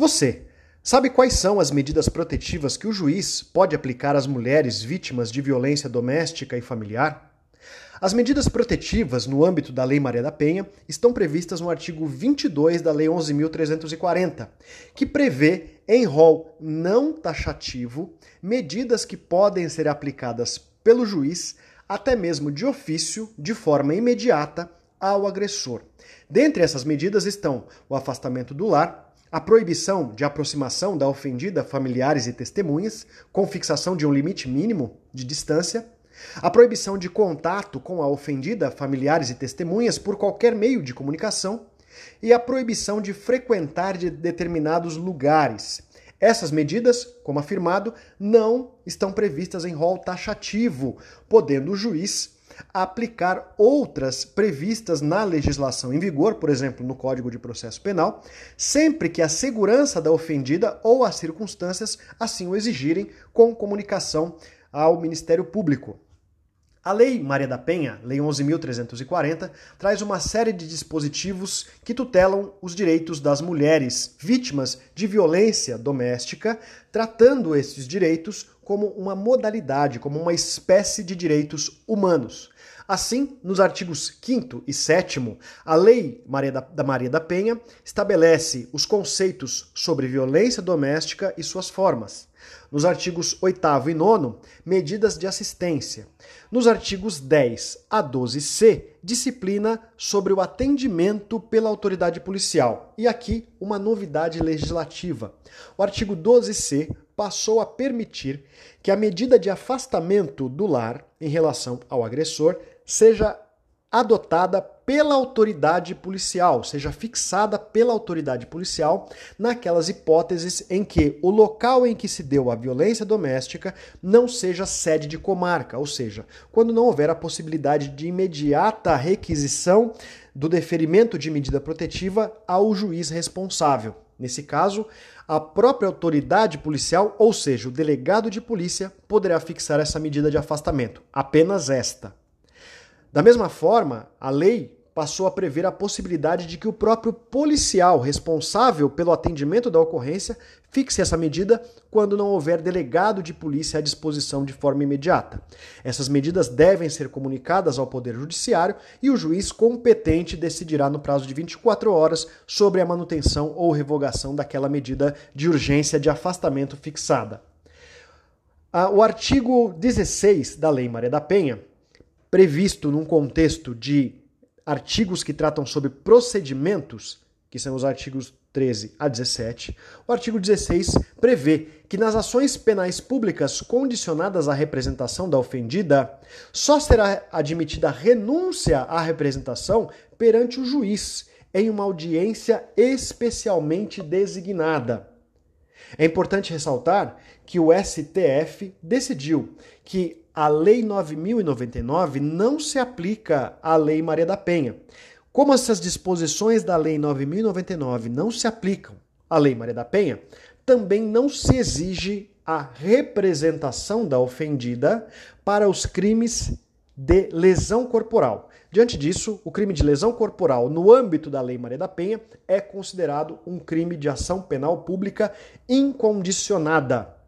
Você sabe quais são as medidas protetivas que o juiz pode aplicar às mulheres vítimas de violência doméstica e familiar? As medidas protetivas no âmbito da Lei Maria da Penha estão previstas no artigo 22 da Lei 11.340, que prevê, em rol não taxativo, medidas que podem ser aplicadas pelo juiz, até mesmo de ofício, de forma imediata, ao agressor. Dentre essas medidas estão o afastamento do lar, a proibição de aproximação da ofendida familiares e testemunhas, com fixação de um limite mínimo de distância, a proibição de contato com a ofendida familiares e testemunhas por qualquer meio de comunicação e a proibição de frequentar de determinados lugares. Essas medidas, como afirmado, não estão previstas em rol taxativo, podendo o juiz aplicar outras previstas na legislação em vigor, por exemplo, no Código de Processo Penal, sempre que a segurança da ofendida ou as circunstâncias assim o exigirem, com comunicação ao Ministério Público. A Lei Maria da Penha, Lei 11.340, traz uma série de dispositivos que tutelam os direitos das mulheres vítimas de violência doméstica, tratando esses direitos como uma modalidade, como uma espécie de direitos humanos. Assim, nos artigos 5 e 7, a Lei Maria da, da Maria da Penha estabelece os conceitos sobre violência doméstica e suas formas. Nos artigos 8 e 9, medidas de assistência. Nos artigos 10 a 12c, disciplina sobre o atendimento pela autoridade policial. E aqui, uma novidade legislativa. O artigo 12c passou a permitir que a medida de afastamento do lar em relação ao agressor seja adotada pela autoridade policial, seja fixada pela autoridade policial naquelas hipóteses em que o local em que se deu a violência doméstica não seja sede de comarca, ou seja, quando não houver a possibilidade de imediata requisição do deferimento de medida protetiva ao juiz responsável. Nesse caso, a própria autoridade policial, ou seja, o delegado de polícia, poderá fixar essa medida de afastamento, apenas esta. Da mesma forma, a lei passou a prever a possibilidade de que o próprio policial responsável pelo atendimento da ocorrência fixe essa medida quando não houver delegado de polícia à disposição de forma imediata. Essas medidas devem ser comunicadas ao Poder Judiciário e o juiz competente decidirá no prazo de 24 horas sobre a manutenção ou revogação daquela medida de urgência de afastamento fixada. Ah, o artigo 16 da Lei Maria da Penha previsto num contexto de artigos que tratam sobre procedimentos, que são os artigos 13 a 17, o artigo 16 prevê que nas ações penais públicas condicionadas à representação da ofendida, só será admitida renúncia à representação perante o juiz em uma audiência especialmente designada. É importante ressaltar que o STF decidiu que a Lei 9099 não se aplica à Lei Maria da Penha. Como essas disposições da Lei 9099 não se aplicam à Lei Maria da Penha, também não se exige a representação da ofendida para os crimes de lesão corporal. Diante disso, o crime de lesão corporal no âmbito da Lei Maria da Penha é considerado um crime de ação penal pública incondicionada.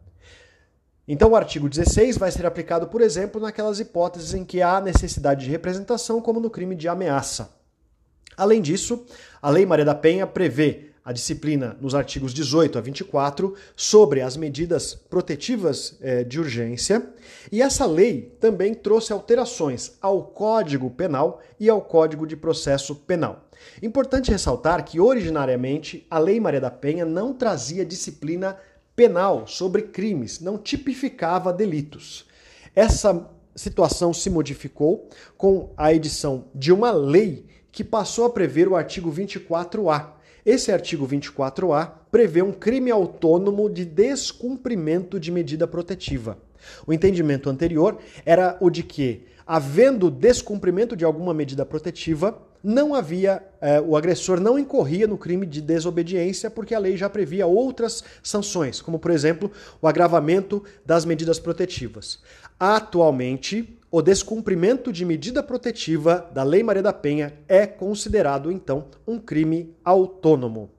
Então, o artigo 16 vai ser aplicado, por exemplo, naquelas hipóteses em que há necessidade de representação, como no crime de ameaça. Além disso, a Lei Maria da Penha prevê a disciplina nos artigos 18 a 24 sobre as medidas protetivas eh, de urgência, e essa lei também trouxe alterações ao Código Penal e ao Código de Processo Penal. Importante ressaltar que, originariamente, a Lei Maria da Penha não trazia disciplina penal sobre crimes, não tipificava delitos. Essa situação se modificou com a edição de uma lei que passou a prever o artigo 24A. Esse artigo 24A prevê um crime autônomo de descumprimento de medida protetiva. O entendimento anterior era o de que, havendo descumprimento de alguma medida protetiva, não havia, eh, o agressor não incorria no crime de desobediência, porque a lei já previa outras sanções, como, por exemplo, o agravamento das medidas protetivas. Atualmente, o descumprimento de medida protetiva da Lei Maria da Penha é considerado, então, um crime autônomo.